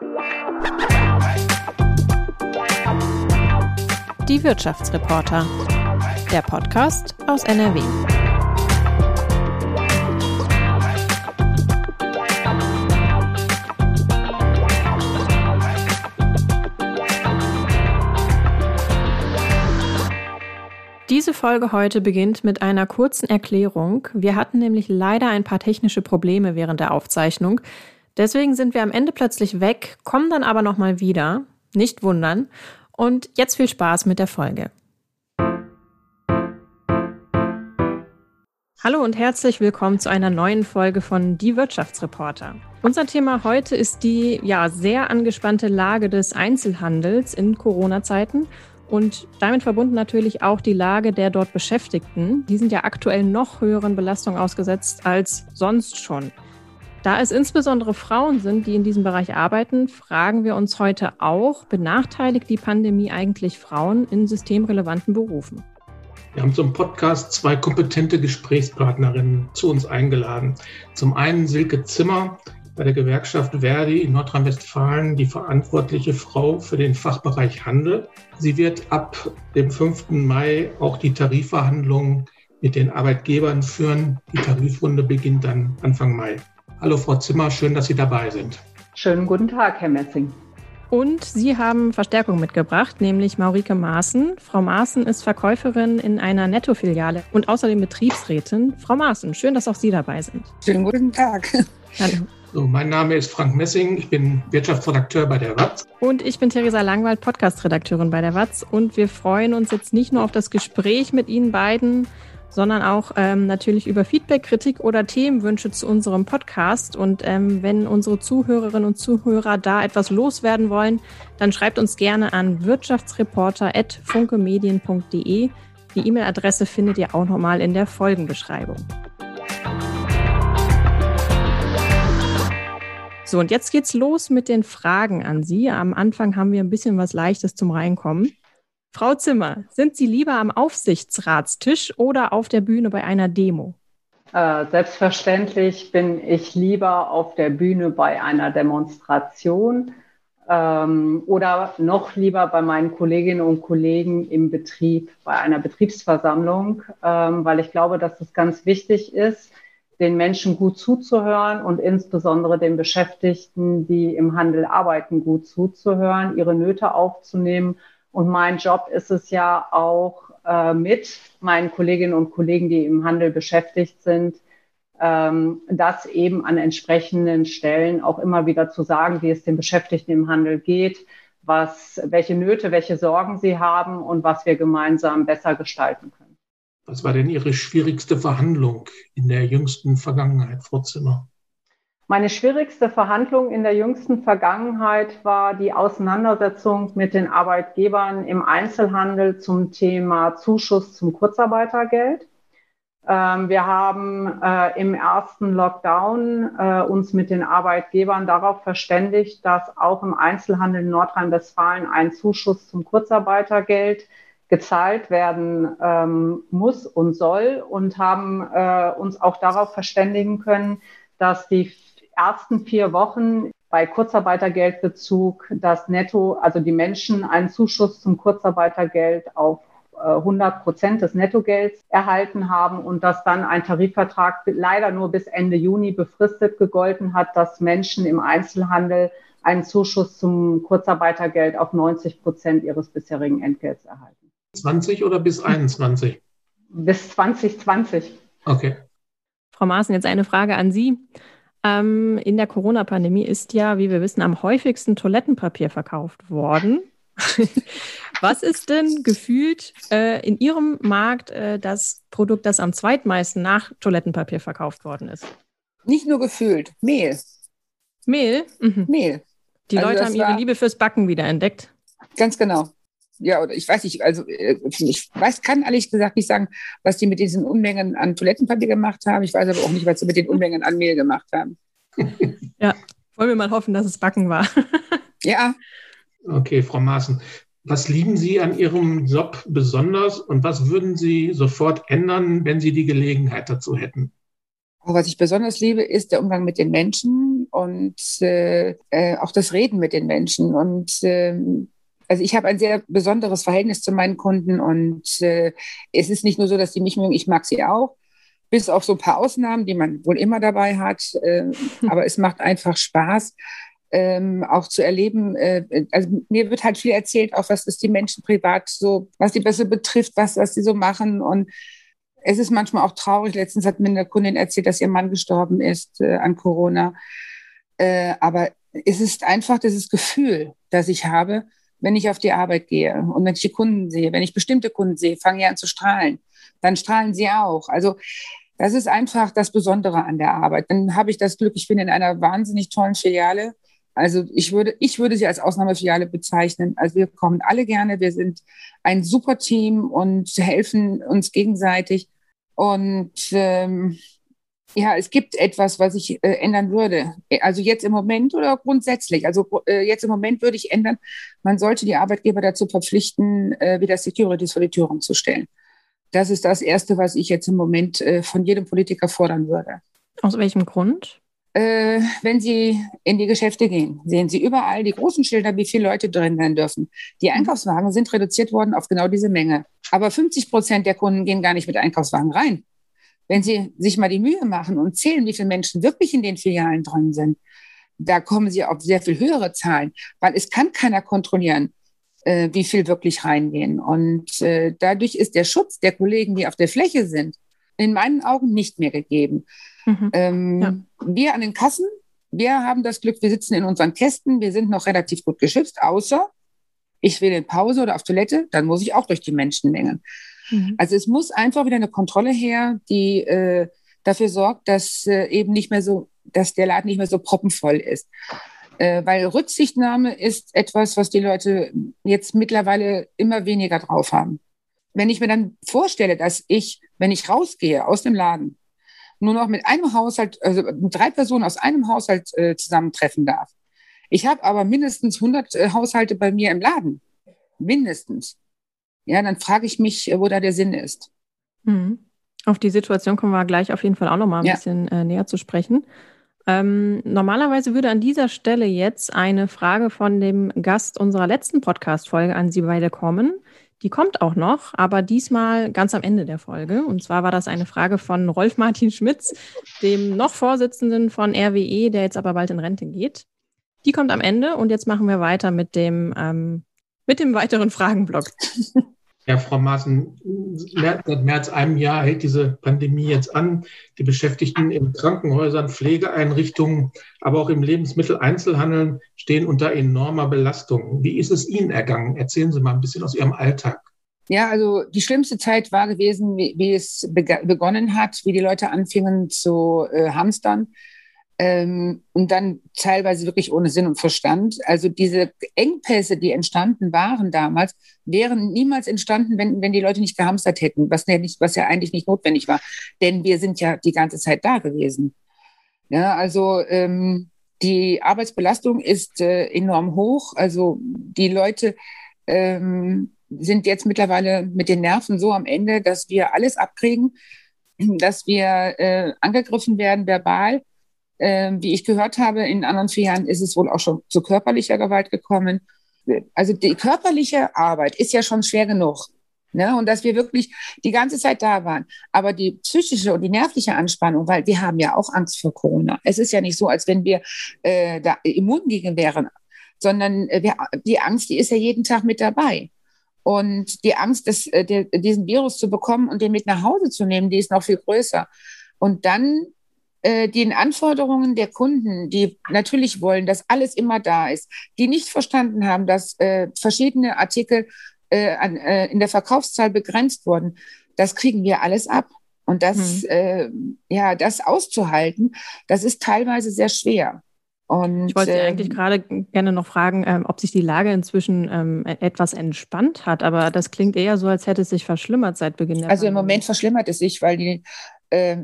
Die Wirtschaftsreporter. Der Podcast aus NRW. Diese Folge heute beginnt mit einer kurzen Erklärung. Wir hatten nämlich leider ein paar technische Probleme während der Aufzeichnung. Deswegen sind wir am Ende plötzlich weg, kommen dann aber nochmal wieder. Nicht wundern. Und jetzt viel Spaß mit der Folge. Hallo und herzlich willkommen zu einer neuen Folge von Die Wirtschaftsreporter. Unser Thema heute ist die ja sehr angespannte Lage des Einzelhandels in Corona-Zeiten und damit verbunden natürlich auch die Lage der dort Beschäftigten. Die sind ja aktuell noch höheren Belastungen ausgesetzt als sonst schon. Da es insbesondere Frauen sind, die in diesem Bereich arbeiten, fragen wir uns heute auch, benachteiligt die Pandemie eigentlich Frauen in systemrelevanten Berufen? Wir haben zum Podcast zwei kompetente Gesprächspartnerinnen zu uns eingeladen. Zum einen Silke Zimmer bei der Gewerkschaft Verdi in Nordrhein-Westfalen die verantwortliche Frau für den Fachbereich Handel. Sie wird ab dem 5. Mai auch die Tarifverhandlungen mit den Arbeitgebern führen. Die Tarifrunde beginnt dann Anfang Mai. Hallo Frau Zimmer, schön, dass Sie dabei sind. Schönen guten Tag, Herr Messing. Und Sie haben Verstärkung mitgebracht, nämlich Maurike Maaßen. Frau Maaßen ist Verkäuferin in einer Netto-Filiale und außerdem Betriebsrätin. Frau Maaßen, schön, dass auch Sie dabei sind. Schönen guten Tag. Hallo. So, mein Name ist Frank Messing, ich bin Wirtschaftsredakteur bei der WAZ. Und ich bin Theresa Langwald, Podcast-Redakteurin bei der WAZ. Und wir freuen uns jetzt nicht nur auf das Gespräch mit Ihnen beiden, sondern auch ähm, natürlich über Feedback, Kritik oder Themenwünsche zu unserem Podcast. Und ähm, wenn unsere Zuhörerinnen und Zuhörer da etwas loswerden wollen, dann schreibt uns gerne an wirtschaftsreporter.funkemedien.de. Die E-Mail-Adresse findet ihr auch nochmal in der Folgenbeschreibung. So, und jetzt geht's los mit den Fragen an Sie. Am Anfang haben wir ein bisschen was Leichtes zum Reinkommen. Frau Zimmer, sind Sie lieber am Aufsichtsratstisch oder auf der Bühne bei einer Demo? Äh, selbstverständlich bin ich lieber auf der Bühne bei einer Demonstration ähm, oder noch lieber bei meinen Kolleginnen und Kollegen im Betrieb, bei einer Betriebsversammlung, ähm, weil ich glaube, dass es ganz wichtig ist, den Menschen gut zuzuhören und insbesondere den Beschäftigten, die im Handel arbeiten, gut zuzuhören, ihre Nöte aufzunehmen und mein Job ist es ja auch äh, mit meinen Kolleginnen und Kollegen, die im Handel beschäftigt sind, ähm, das eben an entsprechenden Stellen auch immer wieder zu sagen, wie es den Beschäftigten im Handel geht, was, welche Nöte, welche Sorgen sie haben und was wir gemeinsam besser gestalten können. Was war denn Ihre schwierigste Verhandlung in der jüngsten Vergangenheit, Frau Zimmer? Meine schwierigste Verhandlung in der jüngsten Vergangenheit war die Auseinandersetzung mit den Arbeitgebern im Einzelhandel zum Thema Zuschuss zum Kurzarbeitergeld. Ähm, wir haben äh, im ersten Lockdown äh, uns mit den Arbeitgebern darauf verständigt, dass auch im Einzelhandel in Nordrhein-Westfalen ein Zuschuss zum Kurzarbeitergeld gezahlt werden ähm, muss und soll und haben äh, uns auch darauf verständigen können, dass die ersten vier Wochen bei Kurzarbeitergeldbezug das Netto, also die Menschen einen Zuschuss zum Kurzarbeitergeld auf 100 äh, Prozent des Nettogelds erhalten haben und dass dann ein Tarifvertrag leider nur bis Ende Juni befristet gegolten hat, dass Menschen im Einzelhandel einen Zuschuss zum Kurzarbeitergeld auf 90 Prozent ihres bisherigen Entgelts erhalten. 20 oder bis 21? Bis 2020. Okay. Frau Maaßen, jetzt eine Frage an Sie. Ähm, in der Corona-Pandemie ist ja, wie wir wissen, am häufigsten Toilettenpapier verkauft worden. Was ist denn gefühlt äh, in Ihrem Markt äh, das Produkt, das am zweitmeisten nach Toilettenpapier verkauft worden ist? Nicht nur gefühlt, Mehl. Mehl? Mhm. Mehl. Die also Leute haben ihre Liebe fürs Backen wieder entdeckt. Ganz genau ja, oder ich weiß nicht, also äh, ich weiß, kann ehrlich gesagt nicht sagen, was die mit diesen Unmengen an Toilettenpapier gemacht haben. Ich weiß aber auch nicht, was sie mit den Unmengen an Mehl gemacht haben. Ja, wollen wir mal hoffen, dass es Backen war. Ja. Okay, Frau Maaßen. Was lieben Sie an Ihrem Job besonders und was würden Sie sofort ändern, wenn Sie die Gelegenheit dazu hätten? was ich besonders liebe, ist der Umgang mit den Menschen und äh, äh, auch das Reden mit den Menschen. Und äh, also ich habe ein sehr besonderes Verhältnis zu meinen Kunden und äh, es ist nicht nur so, dass sie mich mögen, ich mag sie auch, bis auf so ein paar Ausnahmen, die man wohl immer dabei hat. Äh, aber es macht einfach Spaß, ähm, auch zu erleben. Äh, also mir wird halt viel erzählt, auch was ist die Menschen privat so, was die besser betrifft, was, was sie so machen. Und es ist manchmal auch traurig. Letztens hat mir eine Kundin erzählt, dass ihr Mann gestorben ist äh, an Corona. Äh, aber es ist einfach dieses Gefühl, das ich habe, wenn ich auf die Arbeit gehe und wenn ich die Kunden sehe, wenn ich bestimmte Kunden sehe, fange ich an zu strahlen. Dann strahlen sie auch. Also das ist einfach das Besondere an der Arbeit. Dann habe ich das Glück, ich bin in einer wahnsinnig tollen Filiale also ich würde, ich würde sie als Ausnahmefiliale bezeichnen. Also wir kommen alle gerne, wir sind ein super Team und helfen uns gegenseitig. Und ähm, ja, es gibt etwas, was ich äh, ändern würde. Also jetzt im Moment oder grundsätzlich. Also äh, jetzt im Moment würde ich ändern, man sollte die Arbeitgeber dazu verpflichten, äh, wieder Securities vor die Türen zu stellen. Das ist das Erste, was ich jetzt im Moment äh, von jedem Politiker fordern würde. Aus welchem Grund? äh, wenn Sie in die Geschäfte gehen, sehen Sie überall die großen Schilder, wie viele Leute drin sein dürfen. Die Einkaufswagen sind reduziert worden auf genau diese Menge. Aber 50 Prozent der Kunden gehen gar nicht mit Einkaufswagen rein. Wenn Sie sich mal die Mühe machen und zählen, wie viele Menschen wirklich in den Filialen drin sind, da kommen Sie auf sehr viel höhere Zahlen, weil es kann keiner kontrollieren, äh, wie viel wirklich reingehen. Und äh, dadurch ist der Schutz der Kollegen, die auf der Fläche sind, in meinen Augen nicht mehr gegeben. Mhm. Ähm, ja. Wir an den Kassen, wir haben das Glück, wir sitzen in unseren Kästen, wir sind noch relativ gut geschützt, außer ich will in Pause oder auf Toilette, dann muss ich auch durch die Menschenmengen. Mhm. Also es muss einfach wieder eine Kontrolle her, die äh, dafür sorgt, dass äh, eben nicht mehr so, dass der Laden nicht mehr so proppenvoll ist. Äh, weil Rücksichtnahme ist etwas, was die Leute jetzt mittlerweile immer weniger drauf haben. Wenn ich mir dann vorstelle, dass ich, wenn ich rausgehe aus dem Laden, nur noch mit einem Haushalt, also drei Personen aus einem Haushalt äh, zusammentreffen darf. Ich habe aber mindestens 100 äh, Haushalte bei mir im Laden. Mindestens. Ja, dann frage ich mich, äh, wo da der Sinn ist. Mhm. Auf die Situation kommen wir gleich auf jeden Fall auch noch mal ein ja. bisschen äh, näher zu sprechen. Ähm, normalerweise würde an dieser Stelle jetzt eine Frage von dem Gast unserer letzten Podcast-Folge an Sie beide kommen. Die kommt auch noch, aber diesmal ganz am Ende der Folge. Und zwar war das eine Frage von Rolf Martin Schmitz, dem noch Vorsitzenden von RWE, der jetzt aber bald in Rente geht. Die kommt am Ende und jetzt machen wir weiter mit dem, ähm, mit dem weiteren Fragenblock. Ja, Frau Maaßen, seit mehr als einem Jahr hält diese Pandemie jetzt an. Die Beschäftigten in Krankenhäusern, Pflegeeinrichtungen, aber auch im Lebensmitteleinzelhandel stehen unter enormer Belastung. Wie ist es Ihnen ergangen? Erzählen Sie mal ein bisschen aus Ihrem Alltag. Ja, also die schlimmste Zeit war gewesen, wie, wie es begonnen hat, wie die Leute anfingen zu äh, hamstern ähm, und dann teilweise wirklich ohne Sinn und Verstand. Also diese Engpässe, die entstanden waren damals, wären niemals entstanden, wenn, wenn die Leute nicht gehamstert hätten, was ja, nicht, was ja eigentlich nicht notwendig war. Denn wir sind ja die ganze Zeit da gewesen. Ja, also ähm, die Arbeitsbelastung ist äh, enorm hoch. Also die Leute ähm, sind jetzt mittlerweile mit den Nerven so am Ende, dass wir alles abkriegen, dass wir äh, angegriffen werden verbal ähm, wie ich gehört habe, in anderen vier Jahren ist es wohl auch schon zu körperlicher Gewalt gekommen. Also die körperliche Arbeit ist ja schon schwer genug. Ne? Und dass wir wirklich die ganze Zeit da waren. Aber die psychische und die nervliche Anspannung, weil wir haben ja auch Angst vor Corona. Es ist ja nicht so, als wenn wir äh, da immun gegen wären, sondern äh, wir, die Angst, die ist ja jeden Tag mit dabei. Und die Angst, das, äh, der, diesen Virus zu bekommen und den mit nach Hause zu nehmen, die ist noch viel größer. Und dann äh, den Anforderungen der Kunden, die natürlich wollen, dass alles immer da ist, die nicht verstanden haben, dass äh, verschiedene Artikel äh, an, äh, in der Verkaufszahl begrenzt wurden, das kriegen wir alles ab. Und das, mhm. äh, ja, das auszuhalten, das ist teilweise sehr schwer. Und, ich wollte ähm, eigentlich gerade gerne noch fragen, ähm, ob sich die Lage inzwischen ähm, e-, etwas entspannt hat, aber das klingt eher so, als hätte es sich verschlimmert seit Beginn der Also Pandemie. im Moment verschlimmert es sich, weil die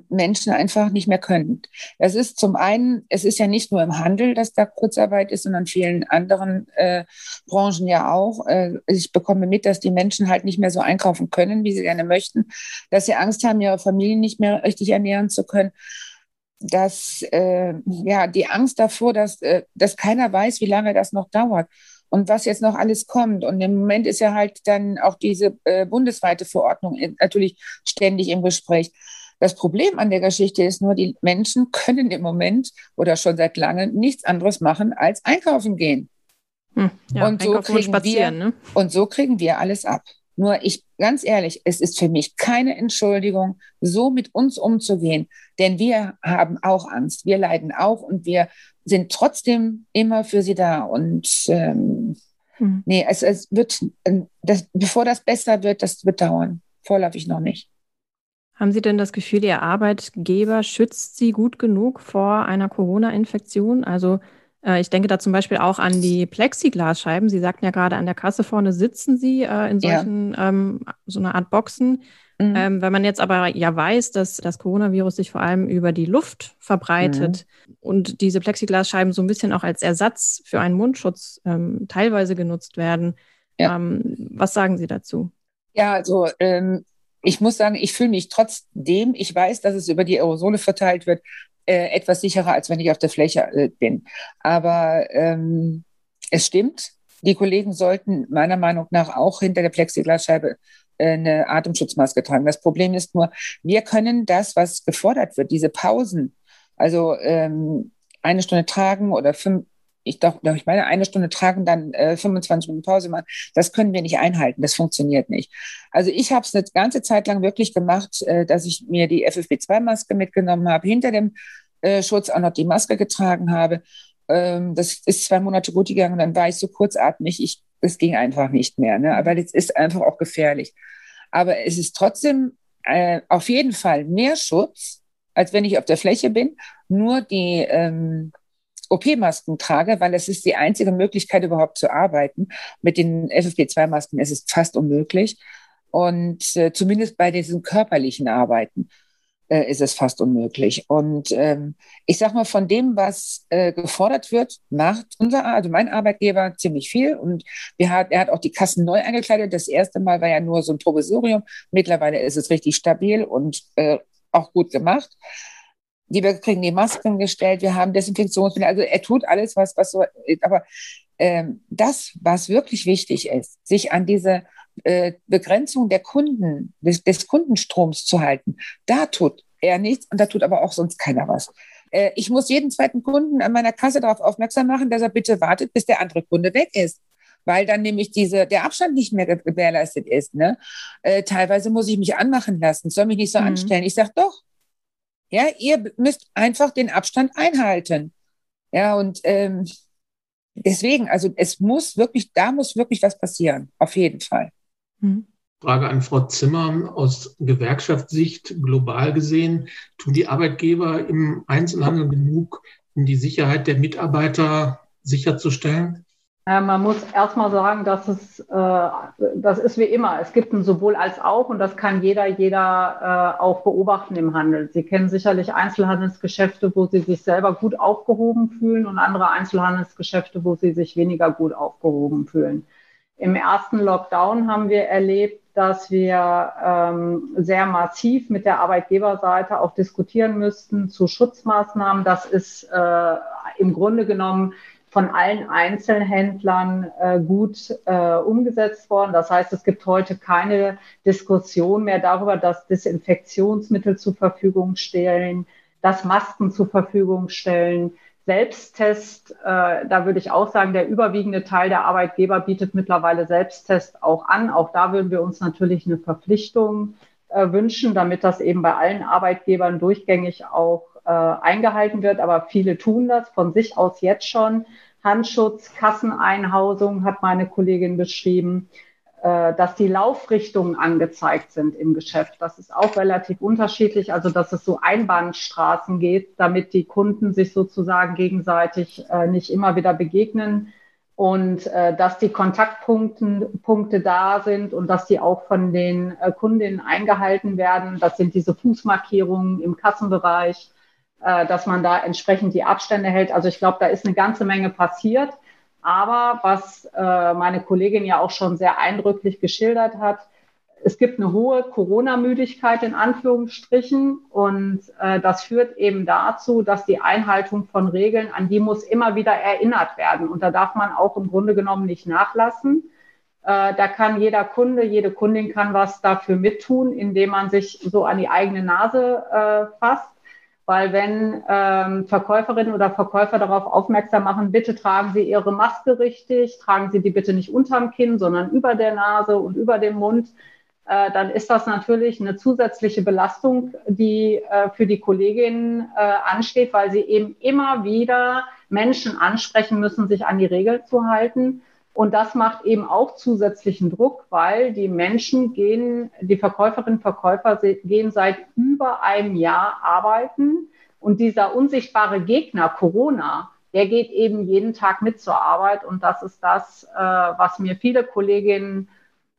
Menschen einfach nicht mehr können. Das ist zum einen, es ist ja nicht nur im Handel, dass da Kurzarbeit ist, sondern vielen anderen äh, Branchen ja auch. Äh, ich bekomme mit, dass die Menschen halt nicht mehr so einkaufen können, wie sie gerne möchten, dass sie Angst haben, ihre Familien nicht mehr richtig ernähren zu können. dass äh, ja die Angst davor, dass, äh, dass keiner weiß, wie lange das noch dauert und was jetzt noch alles kommt. Und im Moment ist ja halt dann auch diese äh, bundesweite Verordnung natürlich ständig im Gespräch. Das Problem an der Geschichte ist nur, die Menschen können im Moment oder schon seit langem nichts anderes machen als einkaufen gehen. Hm, ja, und, so kriegen wir, ne? und so kriegen wir alles ab. Nur ich, ganz ehrlich, es ist für mich keine Entschuldigung, so mit uns umzugehen, denn wir haben auch Angst, wir leiden auch und wir sind trotzdem immer für sie da. Und ähm, hm. nee, es, es wird, ähm, das, bevor das besser wird, das wird dauern. Vorläufig noch nicht. Haben Sie denn das Gefühl, Ihr Arbeitgeber schützt Sie gut genug vor einer Corona-Infektion? Also äh, ich denke da zum Beispiel auch an die Plexiglasscheiben. Sie sagten ja gerade, an der Kasse vorne sitzen Sie äh, in solchen, ja. ähm, so einer Art Boxen. Mhm. Ähm, wenn man jetzt aber ja weiß, dass das Coronavirus sich vor allem über die Luft verbreitet mhm. und diese Plexiglasscheiben so ein bisschen auch als Ersatz für einen Mundschutz ähm, teilweise genutzt werden, ja. ähm, was sagen Sie dazu? Ja, also ähm, ich muss sagen, ich fühle mich trotzdem, ich weiß, dass es über die Aerosole verteilt wird, äh, etwas sicherer, als wenn ich auf der Fläche äh, bin. Aber ähm, es stimmt, die Kollegen sollten meiner Meinung nach auch hinter der Plexiglasscheibe äh, eine Atemschutzmaske tragen. Das Problem ist nur, wir können das, was gefordert wird, diese Pausen, also ähm, eine Stunde tragen oder fünf, ich doch, ich meine, eine Stunde tragen, dann äh, 25 Minuten Pause machen. Das können wir nicht einhalten. Das funktioniert nicht. Also ich habe es eine ganze Zeit lang wirklich gemacht, äh, dass ich mir die FFP2-Maske mitgenommen habe, hinter dem äh, Schutz auch noch die Maske getragen habe. Ähm, das ist zwei Monate gut gegangen, dann war ich so kurzatmig. Ich, es ging einfach nicht mehr. Ne? Aber das ist einfach auch gefährlich. Aber es ist trotzdem äh, auf jeden Fall mehr Schutz, als wenn ich auf der Fläche bin. Nur die ähm, OP-Masken trage, weil es ist die einzige Möglichkeit, überhaupt zu arbeiten. Mit den FFP2-Masken ist es fast unmöglich. Und äh, zumindest bei diesen körperlichen Arbeiten äh, ist es fast unmöglich. Und ähm, ich sage mal, von dem, was äh, gefordert wird, macht unser, also mein Arbeitgeber ziemlich viel. Und wir hat, er hat auch die Kassen neu eingekleidet. Das erste Mal war ja nur so ein Provisorium. Mittlerweile ist es richtig stabil und äh, auch gut gemacht die wir kriegen die Masken gestellt, wir haben Desinfektionsmittel, also er tut alles, was, was so, aber ähm, das, was wirklich wichtig ist, sich an diese äh, Begrenzung der Kunden, des, des Kundenstroms zu halten, da tut er nichts und da tut aber auch sonst keiner was. Äh, ich muss jeden zweiten Kunden an meiner Kasse darauf aufmerksam machen, dass er bitte wartet, bis der andere Kunde weg ist weil dann nämlich diese, der Abstand nicht mehr gewährleistet ist. Ne? Äh, teilweise muss ich mich anmachen lassen, soll mich nicht so mhm. anstellen. Ich sage doch, ja, ihr müsst einfach den Abstand einhalten. Ja, und ähm, deswegen, also es muss wirklich, da muss wirklich was passieren, auf jeden Fall. Mhm. Frage an Frau Zimmer aus Gewerkschaftssicht global gesehen. Tun die Arbeitgeber im Einzelhandel genug, um die Sicherheit der Mitarbeiter sicherzustellen? Äh, man muss erstmal sagen, dass es, äh, das ist wie immer. Es gibt ein sowohl als auch und das kann jeder, jeder äh, auch beobachten im Handel. Sie kennen sicherlich Einzelhandelsgeschäfte, wo Sie sich selber gut aufgehoben fühlen und andere Einzelhandelsgeschäfte, wo Sie sich weniger gut aufgehoben fühlen. Im ersten Lockdown haben wir erlebt, dass wir ähm, sehr massiv mit der Arbeitgeberseite auch diskutieren müssten zu Schutzmaßnahmen. Das ist äh, im Grunde genommen von allen Einzelhändlern äh, gut äh, umgesetzt worden. Das heißt, es gibt heute keine Diskussion mehr darüber, dass Desinfektionsmittel zur Verfügung stellen, dass Masken zur Verfügung stellen. Selbsttest, äh, da würde ich auch sagen, der überwiegende Teil der Arbeitgeber bietet mittlerweile Selbsttest auch an. Auch da würden wir uns natürlich eine Verpflichtung äh, wünschen, damit das eben bei allen Arbeitgebern durchgängig auch äh, eingehalten wird. Aber viele tun das von sich aus jetzt schon. Handschutz, Kasseneinhausung hat meine Kollegin beschrieben, äh, dass die Laufrichtungen angezeigt sind im Geschäft. Das ist auch relativ unterschiedlich, also dass es so Einbahnstraßen geht, damit die Kunden sich sozusagen gegenseitig äh, nicht immer wieder begegnen und äh, dass die Kontaktpunkte Punkte da sind und dass die auch von den Kundinnen eingehalten werden. Das sind diese Fußmarkierungen im Kassenbereich äh, dass man da entsprechend die Abstände hält. Also ich glaube, da ist eine ganze Menge passiert. Aber was äh, meine Kollegin ja auch schon sehr eindrücklich geschildert hat, es gibt eine hohe Corona-Müdigkeit in Anführungsstrichen und äh, das führt eben dazu, dass die Einhaltung von Regeln, an die muss immer wieder erinnert werden und da darf man auch im Grunde genommen nicht nachlassen. Äh, da kann jeder Kunde, jede Kundin kann was dafür mittun, indem man sich so an die eigene Nase äh, fasst. Weil wenn ähm, Verkäuferinnen oder Verkäufer darauf aufmerksam machen, bitte tragen Sie Ihre Maske richtig, tragen Sie die bitte nicht unterm Kinn, sondern über der Nase und über dem Mund, äh, dann ist das natürlich eine zusätzliche Belastung, die äh, für die Kolleginnen äh, ansteht, weil sie eben immer wieder Menschen ansprechen müssen, sich an die Regeln zu halten. Und das macht eben auch zusätzlichen Druck, weil die Menschen gehen, die Verkäuferinnen und Verkäufer gehen seit über einem Jahr arbeiten. Und dieser unsichtbare Gegner, Corona, der geht eben jeden Tag mit zur Arbeit. Und das ist das, was mir viele Kolleginnen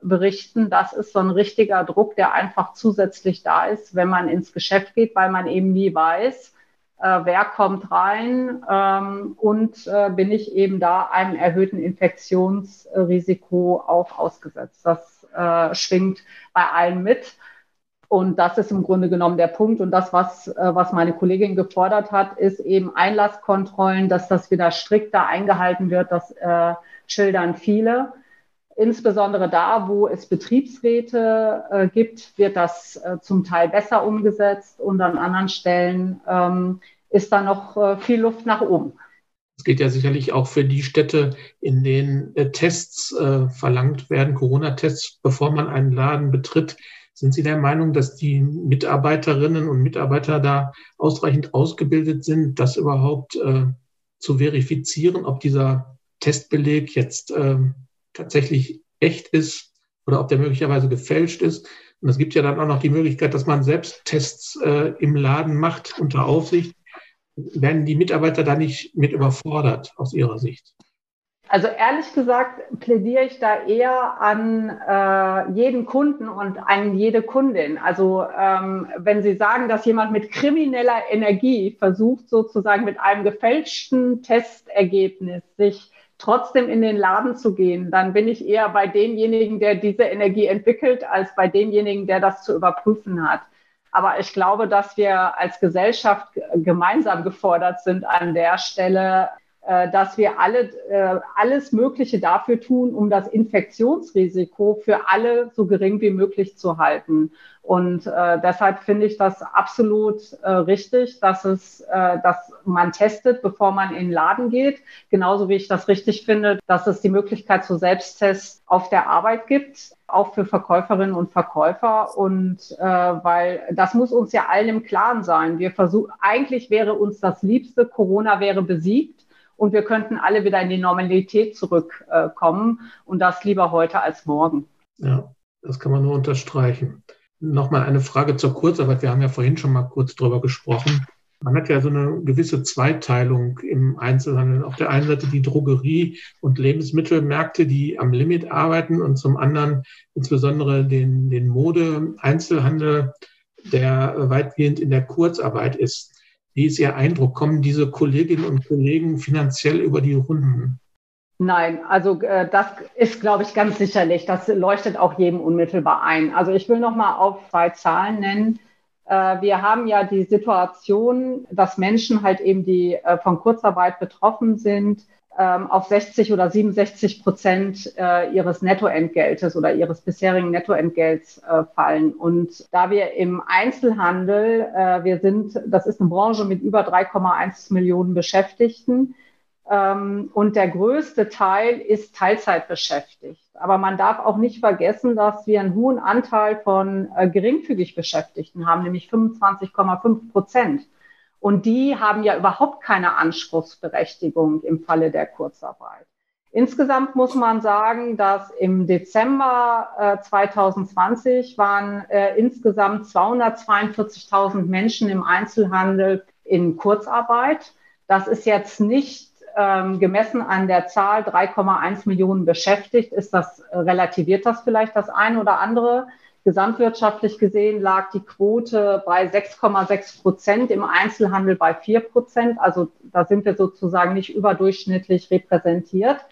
berichten, das ist so ein richtiger Druck, der einfach zusätzlich da ist, wenn man ins Geschäft geht, weil man eben nie weiß, äh, wer kommt rein ähm, und äh, bin ich eben da einem erhöhten Infektionsrisiko auch ausgesetzt. Das äh, schwingt bei allen mit. Und das ist im Grunde genommen der Punkt. Und das, was, äh, was meine Kollegin gefordert hat, ist eben Einlasskontrollen, dass das wieder strikter eingehalten wird. Das äh, schildern viele. Insbesondere da, wo es Betriebsräte äh, gibt, wird das äh, zum Teil besser umgesetzt und an anderen Stellen ähm, ist da noch äh, viel Luft nach oben. Es geht ja sicherlich auch für die Städte, in denen äh, Tests äh, verlangt werden, Corona-Tests, bevor man einen Laden betritt. Sind Sie der Meinung, dass die Mitarbeiterinnen und Mitarbeiter da ausreichend ausgebildet sind, das überhaupt äh, zu verifizieren, ob dieser Testbeleg jetzt ähm, tatsächlich echt ist oder ob der möglicherweise gefälscht ist. Und es gibt ja dann auch noch die Möglichkeit, dass man selbst Tests äh, im Laden macht unter Aufsicht. Werden die Mitarbeiter da nicht mit überfordert aus Ihrer Sicht? Also ehrlich gesagt plädiere ich da eher an äh, jeden Kunden und an jede Kundin. Also ähm, wenn Sie sagen, dass jemand mit krimineller Energie versucht, sozusagen mit einem gefälschten Testergebnis sich trotzdem in den Laden zu gehen, dann bin ich eher bei demjenigen, der diese Energie entwickelt, als bei demjenigen, der das zu überprüfen hat. Aber ich glaube, dass wir als Gesellschaft gemeinsam gefordert sind an der Stelle, dass wir alle äh, alles Mögliche dafür tun, um das Infektionsrisiko für alle so gering wie möglich zu halten. Und äh, deshalb finde ich das absolut äh, richtig, dass es, äh, dass man testet, bevor man in den Laden geht. Genauso wie ich das richtig finde, dass es die Möglichkeit zu Selbsttests auf der Arbeit gibt, auch für Verkäuferinnen und Verkäufer. Und äh, weil das muss uns ja allen im Klaren sein. Wir versuchen, eigentlich wäre uns das Liebste, Corona wäre besiegt und wir könnten alle wieder in die Normalität zurückkommen und das lieber heute als morgen. Ja, das kann man nur unterstreichen. Nochmal eine Frage zur Kurzarbeit. Wir haben ja vorhin schon mal kurz drüber gesprochen. Man hat ja so eine gewisse Zweiteilung im Einzelhandel. Auf der einen Seite die Drogerie- und Lebensmittelmärkte, die am Limit arbeiten und zum anderen insbesondere den, den Mode-Einzelhandel, der weitgehend in der Kurzarbeit ist. Wie ist Ihr Eindruck? Kommen diese Kolleginnen und Kollegen finanziell über die Runden? Nein, also äh, das ist, glaube ich, ganz sicherlich. Das leuchtet auch jedem unmittelbar ein. Also ich will noch mal auf zwei Zahlen nennen. Äh, wir haben ja die Situation, dass Menschen halt eben, die äh, von Kurzarbeit betroffen sind, auf 60 oder 67 Prozent äh, ihres Nettoentgeltes oder ihres bisherigen Nettoentgelts äh, fallen. Und da wir im Einzelhandel, äh, wir sind, das ist eine Branche mit über 3,1 Millionen Beschäftigten, ähm, und der größte Teil ist Teilzeit beschäftigt. Aber man darf auch nicht vergessen, dass wir einen hohen Anteil von äh, geringfügig Beschäftigten haben, nämlich 25,5 Prozent. Und die haben ja überhaupt keine Anspruchsberechtigung im Falle der Kurzarbeit. Insgesamt muss man sagen, dass im Dezember äh, 2020 waren äh, insgesamt 242.000 Menschen im Einzelhandel in Kurzarbeit. Das ist jetzt nicht ähm, gemessen an der Zahl 3,1 Millionen beschäftigt, ist das, äh, relativiert das vielleicht das ein oder andere. Gesamtwirtschaftlich gesehen lag die Quote bei 6,6 Prozent, im Einzelhandel bei 4 Prozent. Also da sind wir sozusagen nicht überdurchschnittlich repräsentiert.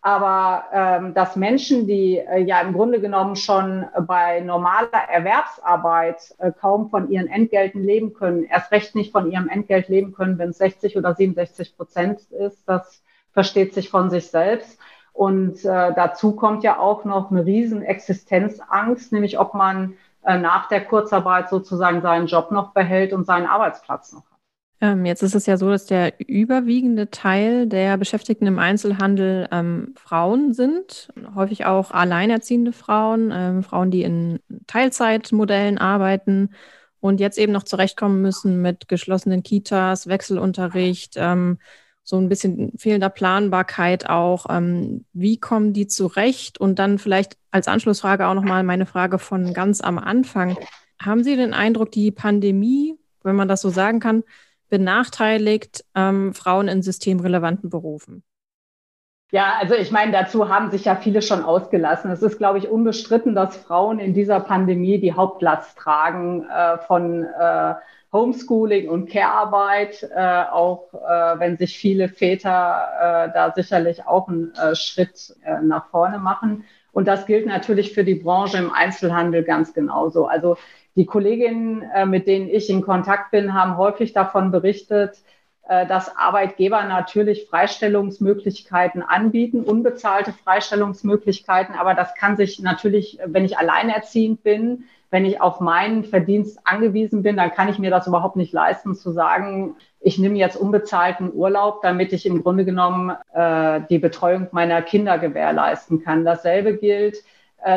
Aber ähm, dass Menschen, die äh, ja im Grunde genommen schon bei normaler Erwerbsarbeit äh, kaum von ihren Entgelten leben können, erst recht nicht von ihrem Entgelt leben können, wenn es 60 oder 67 Prozent ist, das versteht sich von sich selbst. Und äh, dazu kommt ja auch noch eine riesen Existenzangst, nämlich ob man äh, nach der Kurzarbeit sozusagen seinen Job noch behält und seinen Arbeitsplatz noch hat. Ähm, jetzt ist es ja so, dass der überwiegende Teil der Beschäftigten im Einzelhandel ähm, Frauen sind, häufig auch alleinerziehende Frauen, ähm, Frauen, die in Teilzeitmodellen arbeiten und jetzt eben noch zurechtkommen müssen mit geschlossenen Kitas, Wechselunterricht, ähm, so ein bisschen fehlender Planbarkeit auch. Ähm, wie kommen die zurecht? Und dann vielleicht als Anschlussfrage auch nochmal meine Frage von ganz am Anfang. Haben Sie den Eindruck, die Pandemie, wenn man das so sagen kann, benachteiligt ähm, Frauen in systemrelevanten Berufen? Ja, also ich meine, dazu haben sich ja viele schon ausgelassen. Es ist, glaube ich, unbestritten, dass Frauen in dieser Pandemie die Hauptlast tragen äh, von äh, Homeschooling und Care-Arbeit, äh, auch äh, wenn sich viele Väter äh, da sicherlich auch einen äh, Schritt nach vorne machen. Und das gilt natürlich für die Branche im Einzelhandel ganz genauso. Also die Kolleginnen, mit denen ich in Kontakt bin, haben häufig davon berichtet, dass Arbeitgeber natürlich Freistellungsmöglichkeiten anbieten, unbezahlte Freistellungsmöglichkeiten. Aber das kann sich natürlich, wenn ich alleinerziehend bin, wenn ich auf meinen Verdienst angewiesen bin, dann kann ich mir das überhaupt nicht leisten zu sagen, ich nehme jetzt unbezahlten Urlaub, damit ich im Grunde genommen äh, die Betreuung meiner Kinder gewährleisten kann. Dasselbe gilt äh,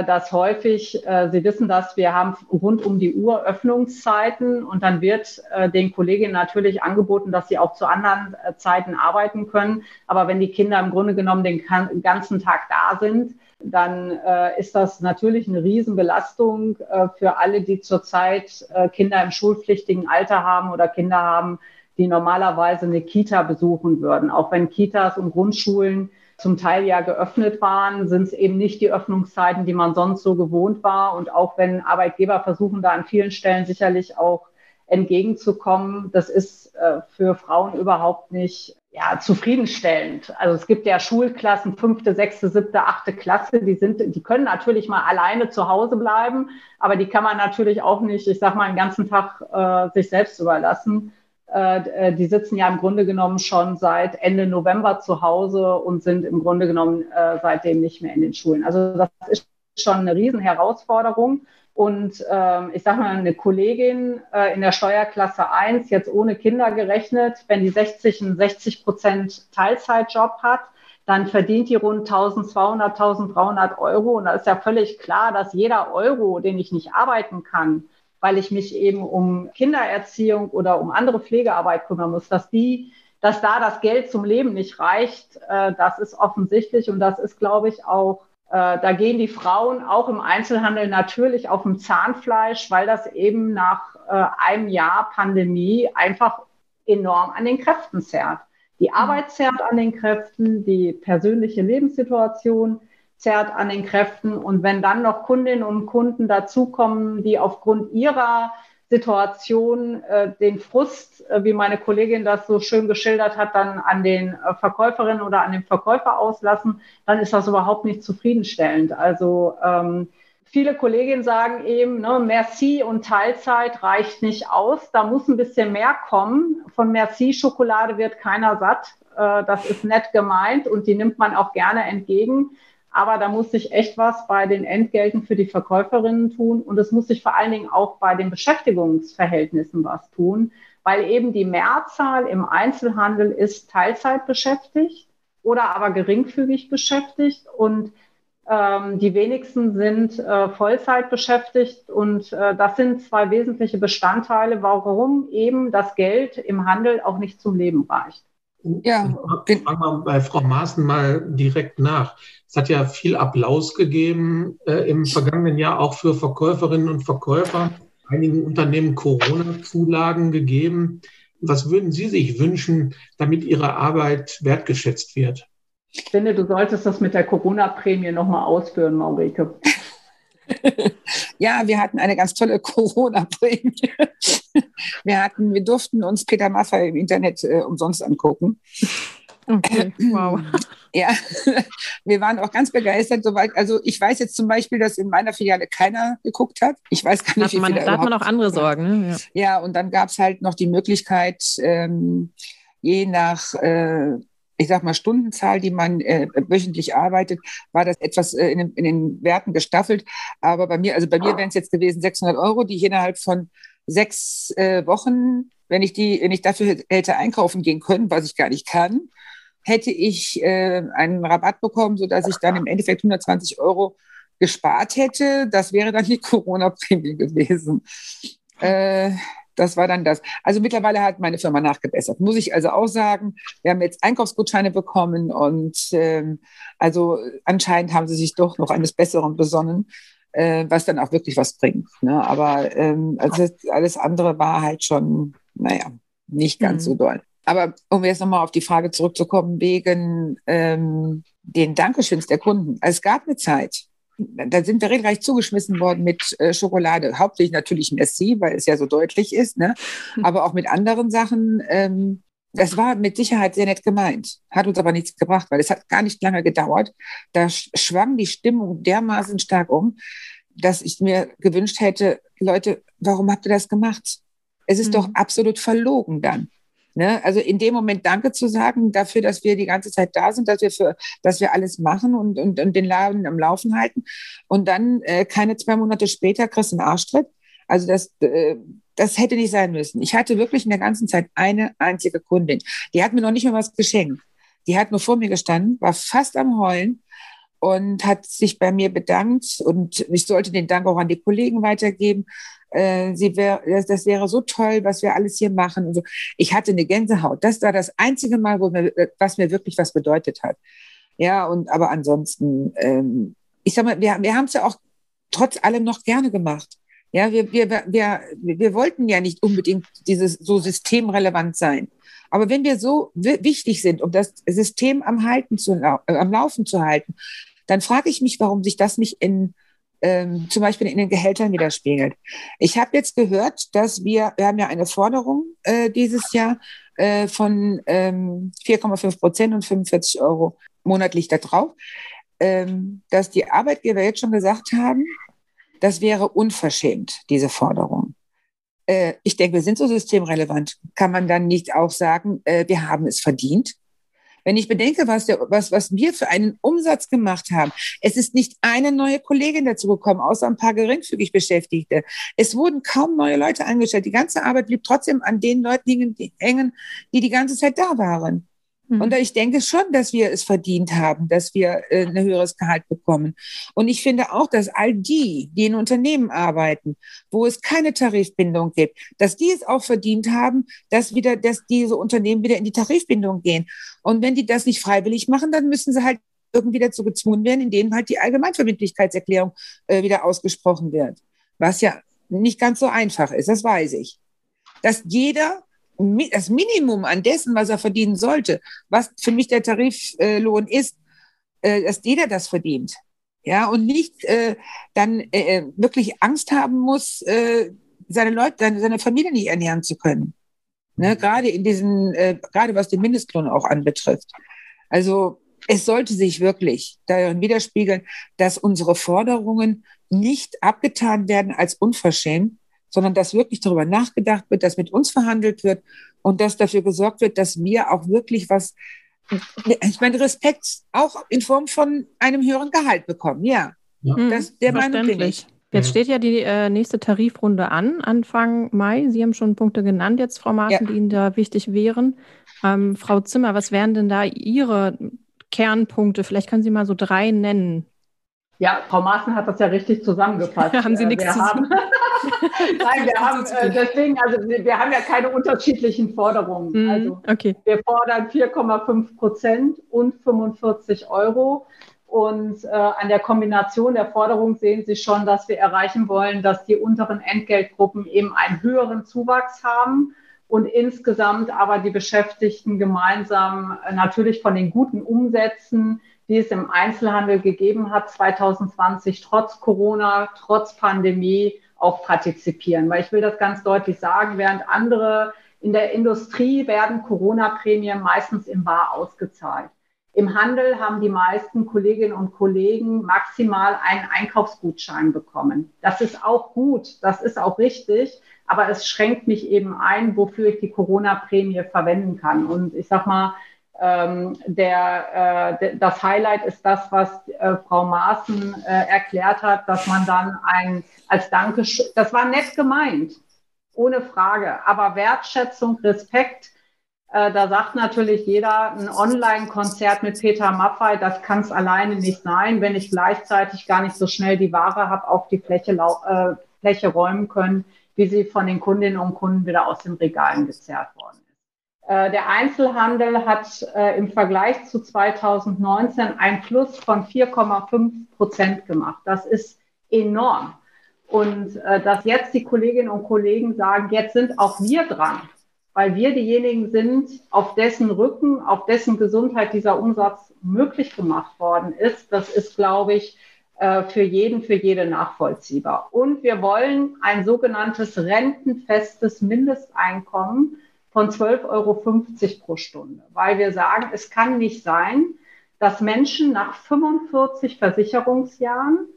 dass häufig, äh, Sie wissen das, wir haben rund um die Uhr Öffnungszeiten und dann wird äh, den Kolleginnen natürlich angeboten, dass sie auch zu anderen Zeiten arbeiten können. Aber wenn die Kinder im Grunde genommen den ganzen Tag da sind, dann ist das natürlich eine Riesenbelastung für alle, die zurzeit Kinder im schulpflichtigen Alter haben oder Kinder haben, die normalerweise eine Kita besuchen würden. Auch wenn Kitas und Grundschulen zum Teil ja geöffnet waren, sind es eben nicht die Öffnungszeiten, die man sonst so gewohnt war. Und auch wenn Arbeitgeber versuchen, da an vielen Stellen sicherlich auch entgegenzukommen, das ist äh, für Frauen überhaupt nicht ja, zufriedenstellend. Also es gibt ja Schulklassen, fünfte, sechste, siebte, achte Klasse, die sind, die können natürlich mal alleine zu Hause bleiben, aber die kann man natürlich auch nicht, ich sag mal, den ganzen Tag äh, sich selbst überlassen. Äh, äh, die sitzen ja im Grunde genommen schon seit Ende November zu Hause und sind im Grunde genommen äh, seitdem nicht mehr in den Schulen. Also das ist schon eine Riesenherausforderung. Und ähm, ich sage mal, eine Kollegin äh, in der Steuerklasse 1, jetzt ohne Kinder gerechnet, wenn die 60 einen 60 Prozent Teilzeitjob hat, dann verdient die rund 1200, 1300 Euro. Und da ist ja völlig klar, dass jeder Euro, den ich nicht arbeiten kann, weil ich mich eben um Kindererziehung oder um andere Pflegearbeit kümmern muss, dass die, dass da das Geld zum Leben nicht reicht, äh, das ist offensichtlich und das ist, glaube ich, auch äh, da gehen die Frauen auch im Einzelhandel natürlich auf dem Zahnfleisch, weil das eben nach äh, einem Jahr Pandemie einfach enorm an den Kräften zerrt. Die Arbeit zerrt an den Kräften, die persönliche Lebenssituation zerrt an den Kräften. Und wenn dann noch Kundinnen und Kunden dazukommen, die aufgrund ihrer Situation äh, den Frust, äh, wie meine Kollegin das so schön geschildert hat, dann an den äh, Verkäuferinnen oder an den Verkäufer auslassen, dann ist das überhaupt nicht zufriedenstellend. Also ähm, viele Kolleginnen sagen eben, ne, Merci und Teilzeit reicht nicht aus, da muss ein bisschen mehr kommen. Von Merci-Schokolade wird keiner satt. Äh, das ist nett gemeint und die nimmt man auch gerne entgegen. Aber da muss sich echt was bei den Entgelten für die Verkäuferinnen tun. Und es muss sich vor allen Dingen auch bei den Beschäftigungsverhältnissen was tun, weil eben die Mehrzahl im Einzelhandel ist Teilzeit beschäftigt oder aber geringfügig beschäftigt. Und ähm, die wenigsten sind äh, Vollzeit beschäftigt. Und äh, das sind zwei wesentliche Bestandteile, warum eben das Geld im Handel auch nicht zum Leben reicht. Ja, fangen wir bei Frau Maaßen mal direkt nach. Es hat ja viel Applaus gegeben äh, im vergangenen Jahr auch für Verkäuferinnen und Verkäufer. Einigen Unternehmen Corona-Zulagen gegeben. Was würden Sie sich wünschen, damit Ihre Arbeit wertgeschätzt wird? Ich finde, du solltest das mit der Corona-Prämie nochmal ausführen, Maurike. ja, wir hatten eine ganz tolle Corona-Prämie. Wir hatten, wir durften uns Peter Maffay im Internet äh, umsonst angucken. Okay, wow. Ja, wir waren auch ganz begeistert, soweit. Also ich weiß jetzt zum Beispiel, dass in meiner Filiale keiner geguckt hat. Ich weiß gar nicht, hat wie man, viele Da hat man auch andere Sorgen. Ne? Ja. ja. und dann gab es halt noch die Möglichkeit, ähm, je nach äh, ich sag mal, Stundenzahl, die man äh, wöchentlich arbeitet, war das etwas äh, in, den, in, den, Werten gestaffelt. Aber bei mir, also bei mir wären es jetzt gewesen 600 Euro, die ich innerhalb von sechs äh, Wochen, wenn ich die, wenn ich dafür hätte einkaufen gehen können, was ich gar nicht kann, hätte ich äh, einen Rabatt bekommen, sodass ich dann im Endeffekt 120 Euro gespart hätte. Das wäre dann die Corona-Prämie gewesen. Äh, das war dann das. Also mittlerweile hat meine Firma nachgebessert, muss ich also auch sagen. Wir haben jetzt Einkaufsgutscheine bekommen und ähm, also anscheinend haben sie sich doch noch eines Besseren besonnen, äh, was dann auch wirklich was bringt. Ne? Aber ähm, also alles andere war halt schon, naja, nicht ganz mhm. so doll. Aber um jetzt nochmal auf die Frage zurückzukommen, wegen ähm, den Dankeschöns der Kunden. Also es gab eine Zeit, da sind wir regelrecht zugeschmissen worden mit äh, Schokolade. Hauptsächlich natürlich Merci, weil es ja so deutlich ist, ne? Aber auch mit anderen Sachen. Ähm, das war mit Sicherheit sehr nett gemeint, hat uns aber nichts gebracht, weil es hat gar nicht lange gedauert. Da schwang die Stimmung dermaßen stark um, dass ich mir gewünscht hätte, Leute, warum habt ihr das gemacht? Es ist mhm. doch absolut verlogen dann. Ne? Also in dem Moment Danke zu sagen dafür, dass wir die ganze Zeit da sind, dass wir für, dass wir alles machen und, und, und den Laden am Laufen halten. Und dann äh, keine zwei Monate später kriegst du einen Arschtritt. Also das, äh, das hätte nicht sein müssen. Ich hatte wirklich in der ganzen Zeit eine einzige Kundin. Die hat mir noch nicht mal was geschenkt. Die hat nur vor mir gestanden, war fast am Heulen und hat sich bei mir bedankt und ich sollte den Dank auch an die Kollegen weitergeben. Äh, sie wär, das, das, wäre so toll, was wir alles hier machen. Und so. Ich hatte eine Gänsehaut. Das war das einzige Mal, wo mir, was mir wirklich was bedeutet hat. Ja, und aber ansonsten, ähm, ich sag mal, wir, wir haben es ja auch trotz allem noch gerne gemacht. Ja, wir, wir, wir, wir wollten ja nicht unbedingt dieses so systemrelevant sein. Aber wenn wir so wichtig sind, um das System am, halten zu, äh, am Laufen zu halten, dann frage ich mich, warum sich das nicht in ähm, zum Beispiel in den Gehältern widerspiegelt. Ich habe jetzt gehört, dass wir, wir haben ja eine Forderung äh, dieses Jahr äh, von ähm, 4,5 Prozent und 45 Euro monatlich da drauf, ähm, dass die Arbeitgeber jetzt schon gesagt haben, das wäre unverschämt, diese Forderung. Äh, ich denke, wir sind so systemrelevant. Kann man dann nicht auch sagen, äh, wir haben es verdient? Wenn ich bedenke, was, der, was, was wir für einen Umsatz gemacht haben, es ist nicht eine neue Kollegin dazu gekommen, außer ein paar geringfügig Beschäftigte. Es wurden kaum neue Leute angestellt. Die ganze Arbeit blieb trotzdem an den Leuten hängen, die die ganze Zeit da waren. Mhm. Und ich denke schon, dass wir es verdient haben, dass wir äh, ein höheres Gehalt bekommen. Und ich finde auch, dass all die, die in Unternehmen arbeiten, wo es keine Tarifbindung gibt, dass die es auch verdient haben, dass wieder, dass diese Unternehmen wieder in die Tarifbindung gehen. Und wenn die das nicht freiwillig machen, dann müssen sie halt irgendwie dazu gezwungen werden, indem halt die Allgemeinverbindlichkeitserklärung äh, wieder ausgesprochen wird. Was ja nicht ganz so einfach ist, das weiß ich. Dass jeder das Minimum an dessen, was er verdienen sollte, was für mich der Tariflohn ist, äh, dass jeder das verdient. Ja, und nicht äh, dann äh, wirklich Angst haben muss, seine Leute, seine, seine Familie nicht ernähren zu können. Ne, gerade in diesen, äh, gerade was den Mindestlohn auch anbetrifft. Also es sollte sich wirklich darin widerspiegeln, dass unsere Forderungen nicht abgetan werden als unverschämt, sondern dass wirklich darüber nachgedacht wird, dass mit uns verhandelt wird und dass dafür gesorgt wird, dass wir auch wirklich was, ich meine, Respekt auch in Form von einem höheren Gehalt bekommen. Ja, ja. Das, der Meinung bin ich. Jetzt steht ja die äh, nächste Tarifrunde an, Anfang Mai. Sie haben schon Punkte genannt jetzt, Frau Martin, ja. die Ihnen da wichtig wären. Ähm, Frau Zimmer, was wären denn da Ihre Kernpunkte? Vielleicht können Sie mal so drei nennen. Ja, Frau Maaßen hat das ja richtig zusammengefasst. haben Sie nichts wir zu haben, Nein, wir haben äh, deswegen, also wir haben ja keine unterschiedlichen Forderungen. Mm, also okay. wir fordern 4,5 Prozent und 45 Euro. Und äh, an der Kombination der Forderungen sehen Sie schon, dass wir erreichen wollen, dass die unteren Entgeltgruppen eben einen höheren Zuwachs haben und insgesamt aber die Beschäftigten gemeinsam äh, natürlich von den guten Umsätzen die es im Einzelhandel gegeben hat 2020, trotz Corona, trotz Pandemie auch partizipieren. Weil ich will das ganz deutlich sagen, während andere In der Industrie werden Corona-Prämien meistens im Bar ausgezahlt. Im Handel haben die meisten Kolleginnen und Kollegen maximal einen Einkaufsgutschein bekommen. Das ist auch gut, das ist auch richtig, aber es schränkt mich eben ein, wofür ich die Corona-Prämie verwenden kann. Und ich sag mal, ähm, der, äh, das Highlight ist das, was äh, Frau Maaßen äh, erklärt hat, dass man dann ein als Dankeschön, das war nett gemeint, ohne Frage, aber Wertschätzung, Respekt, äh, da sagt natürlich jeder, ein Online-Konzert mit Peter Maffay, das kann es alleine nicht sein, wenn ich gleichzeitig gar nicht so schnell die Ware habe, auf die Fläche, äh, Fläche räumen können, wie sie von den Kundinnen und Kunden wieder aus den Regalen gezerrt worden äh, der Einzelhandel hat äh, im Vergleich zu 2019 ein Plus von 4,5 Prozent gemacht. Das ist enorm. Und äh, dass jetzt die Kolleginnen und Kollegen sagen, jetzt sind auch wir dran, weil wir diejenigen sind, auf dessen Rücken, auf dessen Gesundheit dieser Umsatz möglich gemacht worden ist, das ist, glaube ich, für jeden, für jede nachvollziehbar. Und wir wollen ein sogenanntes rentenfestes Mindesteinkommen von 12,50 Euro pro Stunde, weil wir sagen, es kann nicht sein, dass Menschen nach 45 Versicherungsjahren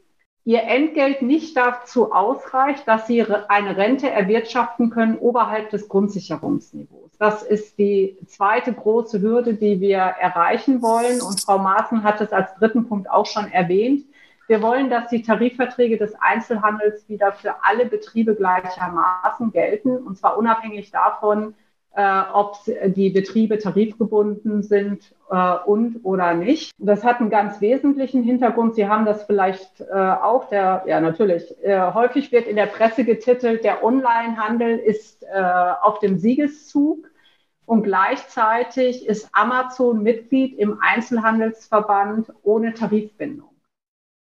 ihr Entgelt nicht dazu ausreicht, dass sie eine Rente erwirtschaften können oberhalb des Grundsicherungsniveaus. Das ist die zweite große Hürde, die wir erreichen wollen. Und Frau Maaßen hat es als dritten Punkt auch schon erwähnt. Wir wollen, dass die Tarifverträge des Einzelhandels wieder für alle Betriebe gleichermaßen gelten, und zwar unabhängig davon, äh, ob die Betriebe tarifgebunden sind äh, und oder nicht. Das hat einen ganz wesentlichen Hintergrund. Sie haben das vielleicht äh, auch, der, ja natürlich, äh, häufig wird in der Presse getitelt, der Onlinehandel ist äh, auf dem Siegeszug. Und gleichzeitig ist Amazon Mitglied im Einzelhandelsverband ohne Tarifbindung.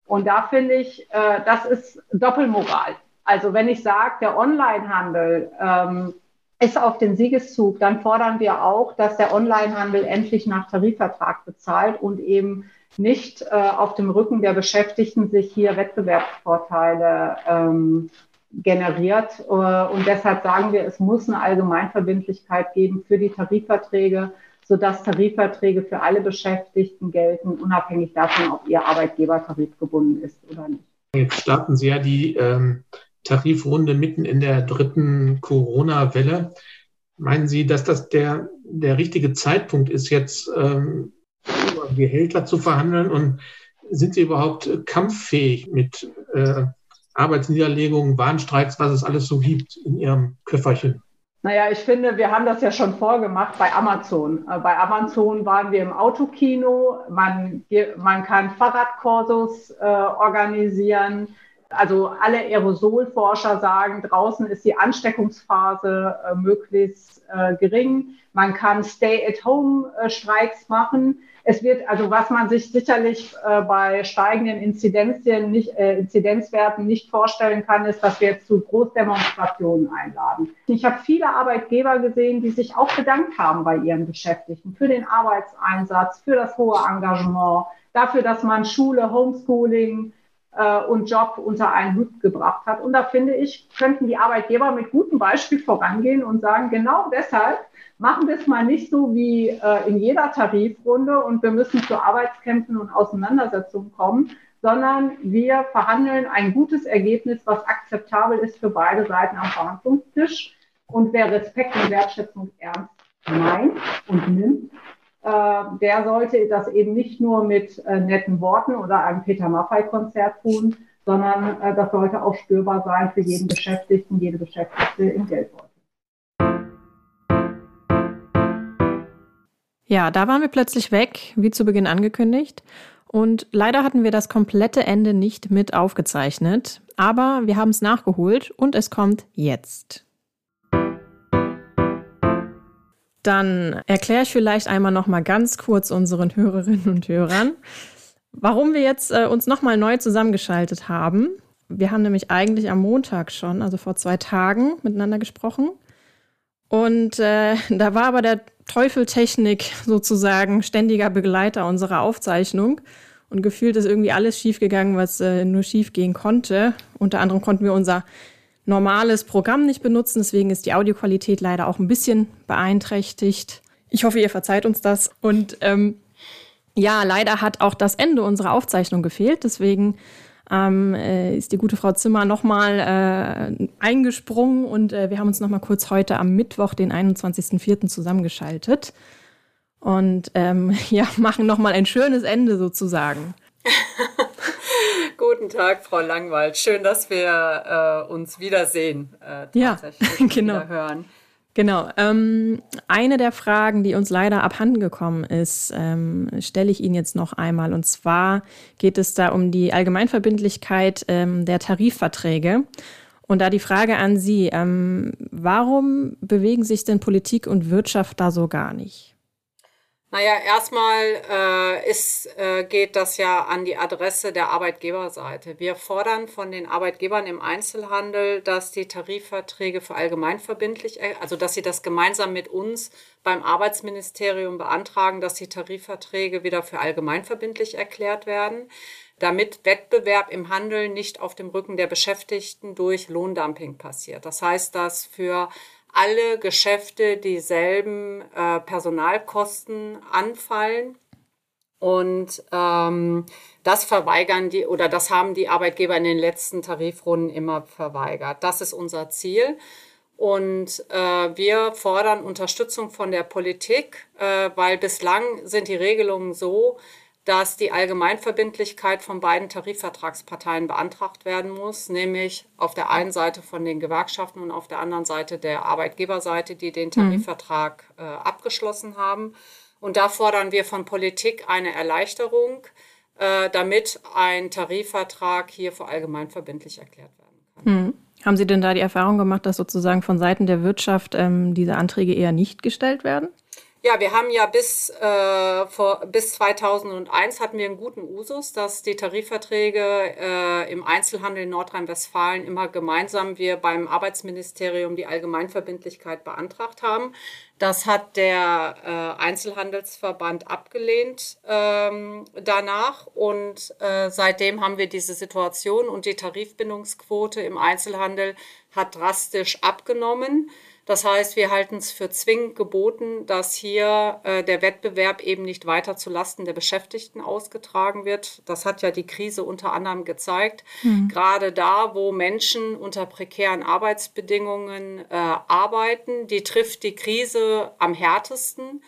Und da finde ich, äh, das ist Doppelmoral. Also wenn ich sage, der Onlinehandel ähm, ist auf den Siegeszug, dann fordern wir auch, dass der Onlinehandel endlich nach Tarifvertrag bezahlt und eben nicht äh, auf dem Rücken der Beschäftigten sich hier Wettbewerbsvorteile ähm, generiert. Äh, und deshalb sagen wir, es muss eine Allgemeinverbindlichkeit geben für die Tarifverträge, sodass Tarifverträge für alle Beschäftigten gelten, unabhängig davon, ob ihr Arbeitgeber tarifgebunden ist oder nicht. Jetzt starten Sie ja die ähm, Tarifrunde mitten in der dritten Corona-Welle. Meinen Sie, dass das der, der richtige Zeitpunkt ist, jetzt ähm, über Gehälter zu verhandeln? Und sind Sie überhaupt kampffähig mit äh, Arbeitsniederlegungen, Warnstreiks, was es alles so gibt in Ihrem Köfferchen? Naja, ich finde, wir haben das ja schon vorgemacht bei Amazon. Äh, bei Amazon waren wir im Autokino. Man, man kann Fahrradkursus äh, organisieren. Also alle Aerosolforscher sagen, draußen ist die Ansteckungsphase äh, möglichst äh, gering. Man kann Stay-at-Home-Streiks machen. Es wird, also was man sich sicherlich äh, bei steigenden Inzidenzien nicht, äh, Inzidenzwerten nicht vorstellen kann, ist, dass wir jetzt zu Großdemonstrationen einladen. Ich habe viele Arbeitgeber gesehen, die sich auch bedankt haben bei ihren Beschäftigten für den Arbeitseinsatz, für das hohe Engagement, dafür, dass man Schule, Homeschooling, und Job unter einen Hut gebracht hat. Und da finde ich, könnten die Arbeitgeber mit gutem Beispiel vorangehen und sagen, genau deshalb machen wir es mal nicht so wie äh, in jeder Tarifrunde und wir müssen zu Arbeitskämpfen und Auseinandersetzungen kommen, sondern wir verhandeln ein gutes Ergebnis, was akzeptabel ist für beide Seiten am Verhandlungstisch. Und wer Respekt und Wertschätzung ernst meint und nimmt, äh, der sollte das eben nicht nur mit äh, netten Worten oder einem Peter Maffei-Konzert tun, sondern äh, das sollte auch spürbar sein für jeden Beschäftigten, jede Beschäftigte im Geldbeutel. Ja, da waren wir plötzlich weg, wie zu Beginn angekündigt. Und leider hatten wir das komplette Ende nicht mit aufgezeichnet. Aber wir haben es nachgeholt und es kommt jetzt. Dann erkläre ich vielleicht einmal noch mal ganz kurz unseren Hörerinnen und Hörern, warum wir jetzt äh, uns noch mal neu zusammengeschaltet haben. Wir haben nämlich eigentlich am Montag schon, also vor zwei Tagen, miteinander gesprochen. Und äh, da war aber der Teufeltechnik sozusagen ständiger Begleiter unserer Aufzeichnung. Und gefühlt ist irgendwie alles schiefgegangen, was äh, nur schiefgehen konnte. Unter anderem konnten wir unser normales Programm nicht benutzen. Deswegen ist die Audioqualität leider auch ein bisschen beeinträchtigt. Ich hoffe, ihr verzeiht uns das. Und ähm, ja, leider hat auch das Ende unserer Aufzeichnung gefehlt. Deswegen ähm, äh, ist die gute Frau Zimmer nochmal äh, eingesprungen und äh, wir haben uns nochmal kurz heute am Mittwoch, den 21.04. zusammengeschaltet und ähm, ja, machen nochmal ein schönes Ende sozusagen. Guten Tag, Frau Langwald. Schön, dass wir äh, uns wiedersehen. Äh, ja, genau. Wieder hören. Genau. Ähm, eine der Fragen, die uns leider abhanden gekommen ist, ähm, stelle ich Ihnen jetzt noch einmal. Und zwar geht es da um die Allgemeinverbindlichkeit ähm, der Tarifverträge. Und da die Frage an Sie, ähm, warum bewegen sich denn Politik und Wirtschaft da so gar nicht? Naja, erstmal äh, ist, äh, geht das ja an die Adresse der Arbeitgeberseite. Wir fordern von den Arbeitgebern im Einzelhandel, dass die Tarifverträge für allgemeinverbindlich, äh, also dass sie das gemeinsam mit uns beim Arbeitsministerium beantragen, dass die Tarifverträge wieder für allgemeinverbindlich erklärt werden, damit Wettbewerb im Handel nicht auf dem Rücken der Beschäftigten durch Lohndumping passiert. Das heißt, dass für alle Geschäfte dieselben äh, Personalkosten anfallen. Und ähm, das verweigern die oder das haben die Arbeitgeber in den letzten Tarifrunden immer verweigert. Das ist unser Ziel. Und äh, wir fordern Unterstützung von der Politik, äh, weil bislang sind die Regelungen so, dass die Allgemeinverbindlichkeit von beiden Tarifvertragsparteien beantragt werden muss, nämlich auf der einen Seite von den Gewerkschaften und auf der anderen Seite der Arbeitgeberseite, die den mhm. Tarifvertrag äh, abgeschlossen haben. Und da fordern wir von Politik eine Erleichterung, äh, damit ein Tarifvertrag hier für allgemeinverbindlich erklärt werden kann. Mhm. Haben Sie denn da die Erfahrung gemacht, dass sozusagen von Seiten der Wirtschaft ähm, diese Anträge eher nicht gestellt werden? Ja, wir haben ja bis, äh, vor, bis 2001 hatten wir einen guten Usus, dass die Tarifverträge äh, im Einzelhandel in Nordrhein-Westfalen immer gemeinsam wir beim Arbeitsministerium die Allgemeinverbindlichkeit beantragt haben. Das hat der äh, Einzelhandelsverband abgelehnt ähm, danach und äh, seitdem haben wir diese Situation und die Tarifbindungsquote im Einzelhandel hat drastisch abgenommen. Das heißt, wir halten es für zwingend geboten, dass hier äh, der Wettbewerb eben nicht weiter zu Lasten der Beschäftigten ausgetragen wird. Das hat ja die Krise unter anderem gezeigt. Mhm. Gerade da, wo Menschen unter prekären Arbeitsbedingungen äh, arbeiten, die trifft die Krise am härtesten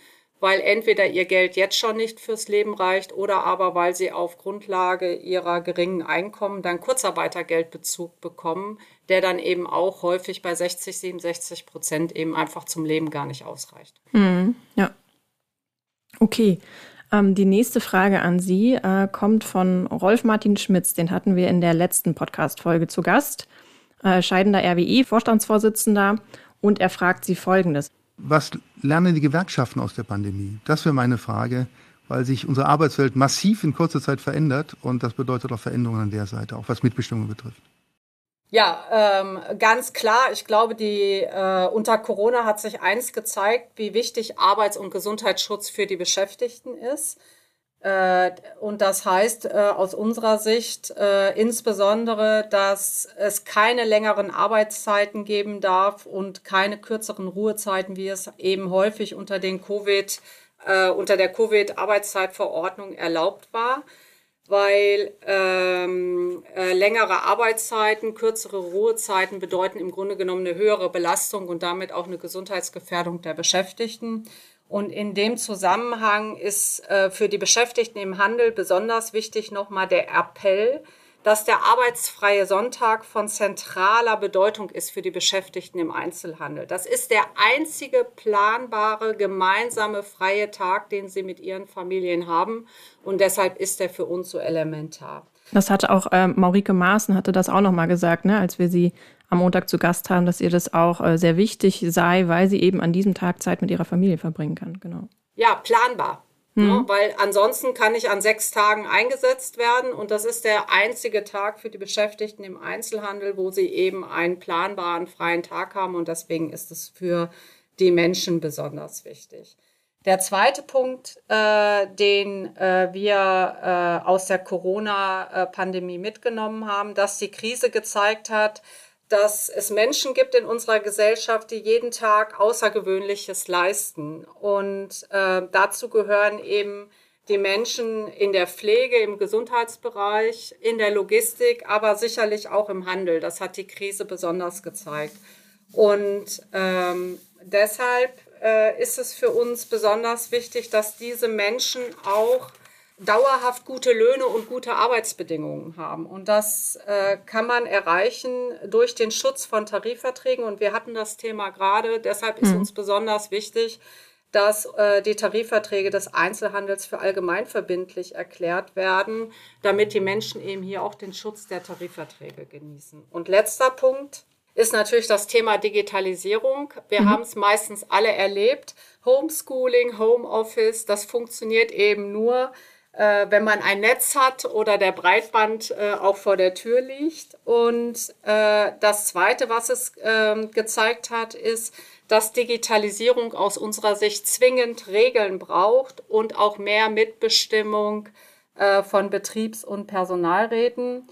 weil entweder ihr Geld jetzt schon nicht fürs Leben reicht oder aber weil sie auf Grundlage ihrer geringen Einkommen dann Kurzarbeitergeldbezug bekommen, der dann eben auch häufig bei 60, 67 Prozent eben einfach zum Leben gar nicht ausreicht. Mhm, ja. Okay. Ähm, die nächste Frage an Sie äh, kommt von Rolf Martin Schmitz. Den hatten wir in der letzten Podcast-Folge zu Gast. Äh, scheidender RWE-Vorstandsvorsitzender. Und er fragt Sie Folgendes. Was lernen die Gewerkschaften aus der Pandemie? Das wäre meine Frage, weil sich unsere Arbeitswelt massiv in kurzer Zeit verändert und das bedeutet auch Veränderungen an der Seite, auch was Mitbestimmung betrifft. Ja, ähm, ganz klar. Ich glaube, die äh, unter Corona hat sich eins gezeigt, wie wichtig Arbeits- und Gesundheitsschutz für die Beschäftigten ist. Äh, und das heißt äh, aus unserer Sicht äh, insbesondere, dass es keine längeren Arbeitszeiten geben darf und keine kürzeren Ruhezeiten, wie es eben häufig unter den Covid, unter der Covid-Arbeitszeitverordnung erlaubt war weil ähm, äh, längere Arbeitszeiten, kürzere Ruhezeiten bedeuten im Grunde genommen eine höhere Belastung und damit auch eine Gesundheitsgefährdung der Beschäftigten. Und in dem Zusammenhang ist äh, für die Beschäftigten im Handel besonders wichtig nochmal der Appell, dass der arbeitsfreie Sonntag von zentraler Bedeutung ist für die Beschäftigten im Einzelhandel. Das ist der einzige planbare gemeinsame freie Tag, den sie mit ihren Familien haben. Und deshalb ist er für uns so elementar. Das hatte auch äh, Maurike Maaßen hatte das auch nochmal gesagt, ne, als wir sie am Montag zu Gast haben, dass ihr das auch äh, sehr wichtig sei, weil sie eben an diesem Tag Zeit mit ihrer Familie verbringen kann. Genau. Ja, planbar. Mhm. Ne, weil ansonsten kann ich an sechs Tagen eingesetzt werden und das ist der einzige Tag für die Beschäftigten im Einzelhandel, wo sie eben einen planbaren freien Tag haben und deswegen ist es für die Menschen besonders wichtig. Der zweite Punkt, äh, den äh, wir äh, aus der Corona-Pandemie mitgenommen haben, dass die Krise gezeigt hat, dass es Menschen gibt in unserer Gesellschaft, die jeden Tag Außergewöhnliches leisten. Und äh, dazu gehören eben die Menschen in der Pflege, im Gesundheitsbereich, in der Logistik, aber sicherlich auch im Handel. Das hat die Krise besonders gezeigt. Und ähm, deshalb äh, ist es für uns besonders wichtig, dass diese Menschen auch dauerhaft gute Löhne und gute Arbeitsbedingungen haben. Und das äh, kann man erreichen durch den Schutz von Tarifverträgen. Und wir hatten das Thema gerade. Deshalb ist mhm. uns besonders wichtig, dass äh, die Tarifverträge des Einzelhandels für allgemeinverbindlich erklärt werden, damit die Menschen eben hier auch den Schutz der Tarifverträge genießen. Und letzter Punkt ist natürlich das Thema Digitalisierung. Wir mhm. haben es meistens alle erlebt. Homeschooling, Homeoffice, das funktioniert eben nur, äh, wenn man ein Netz hat oder der Breitband äh, auch vor der Tür liegt. Und äh, das Zweite, was es ähm, gezeigt hat, ist, dass Digitalisierung aus unserer Sicht zwingend Regeln braucht und auch mehr Mitbestimmung äh, von Betriebs- und Personalräten.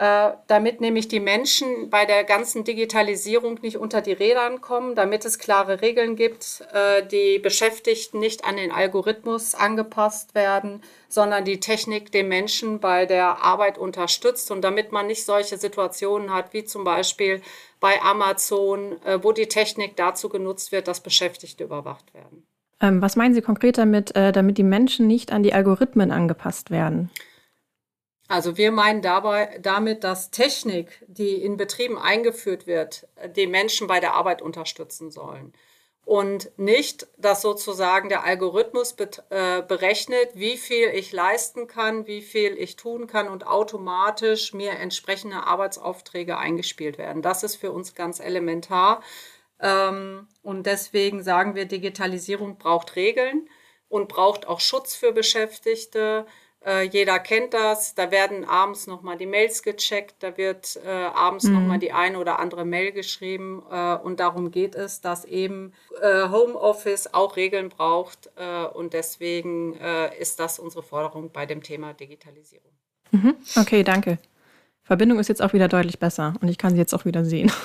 Äh, damit nämlich die Menschen bei der ganzen Digitalisierung nicht unter die Rädern kommen, damit es klare Regeln gibt, äh, die Beschäftigten nicht an den Algorithmus angepasst werden, sondern die Technik den Menschen bei der Arbeit unterstützt und damit man nicht solche Situationen hat, wie zum Beispiel bei Amazon, äh, wo die Technik dazu genutzt wird, dass Beschäftigte überwacht werden. Ähm, was meinen Sie konkret damit, damit die Menschen nicht an die Algorithmen angepasst werden? Also wir meinen dabei damit, dass Technik, die in Betrieben eingeführt wird, die Menschen bei der Arbeit unterstützen sollen. Und nicht, dass sozusagen der Algorithmus äh, berechnet, wie viel ich leisten kann, wie viel ich tun kann und automatisch mir entsprechende Arbeitsaufträge eingespielt werden. Das ist für uns ganz elementar. Ähm, und deswegen sagen wir, Digitalisierung braucht Regeln und braucht auch Schutz für Beschäftigte äh, jeder kennt das. Da werden abends nochmal die Mails gecheckt, da wird äh, abends mhm. nochmal die eine oder andere Mail geschrieben. Äh, und darum geht es, dass eben äh, Homeoffice auch Regeln braucht. Äh, und deswegen äh, ist das unsere Forderung bei dem Thema Digitalisierung. Mhm. Okay, danke. Verbindung ist jetzt auch wieder deutlich besser und ich kann sie jetzt auch wieder sehen.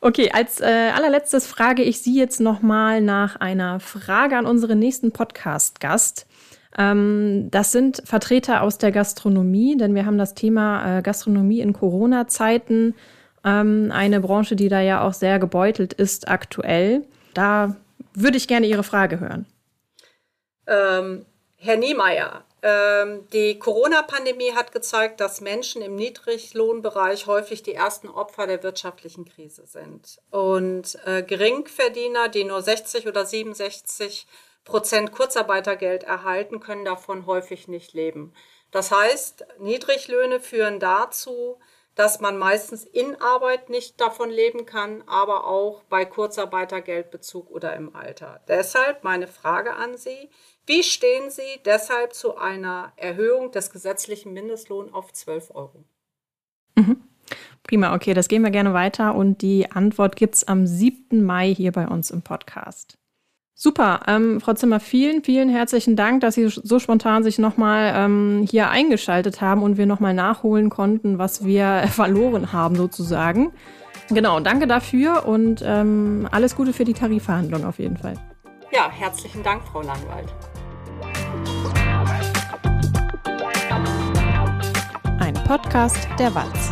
Okay, als äh, allerletztes frage ich Sie jetzt nochmal nach einer Frage an unseren nächsten Podcast-Gast. Ähm, das sind Vertreter aus der Gastronomie, denn wir haben das Thema äh, Gastronomie in Corona-Zeiten, ähm, eine Branche, die da ja auch sehr gebeutelt ist aktuell. Da würde ich gerne Ihre Frage hören. Ähm, Herr Niemeyer, ähm, die Corona-Pandemie hat gezeigt, dass Menschen im Niedriglohnbereich häufig die ersten Opfer der wirtschaftlichen Krise sind. Und äh, Geringverdiener, die nur 60 oder 67 Prozent Kurzarbeitergeld erhalten, können davon häufig nicht leben. Das heißt, Niedriglöhne führen dazu, dass man meistens in Arbeit nicht davon leben kann, aber auch bei Kurzarbeitergeldbezug oder im Alter. Deshalb meine Frage an Sie, wie stehen Sie deshalb zu einer Erhöhung des gesetzlichen Mindestlohns auf 12 Euro? Mhm. Prima, okay, das gehen wir gerne weiter und die Antwort gibt es am 7. Mai hier bei uns im Podcast. Super, ähm, Frau Zimmer, vielen, vielen herzlichen Dank, dass Sie so spontan sich nochmal ähm, hier eingeschaltet haben und wir nochmal nachholen konnten, was wir verloren haben sozusagen. Genau, danke dafür und ähm, alles Gute für die Tarifverhandlung auf jeden Fall. Ja, herzlichen Dank, Frau Langwald. Ein Podcast der Walz.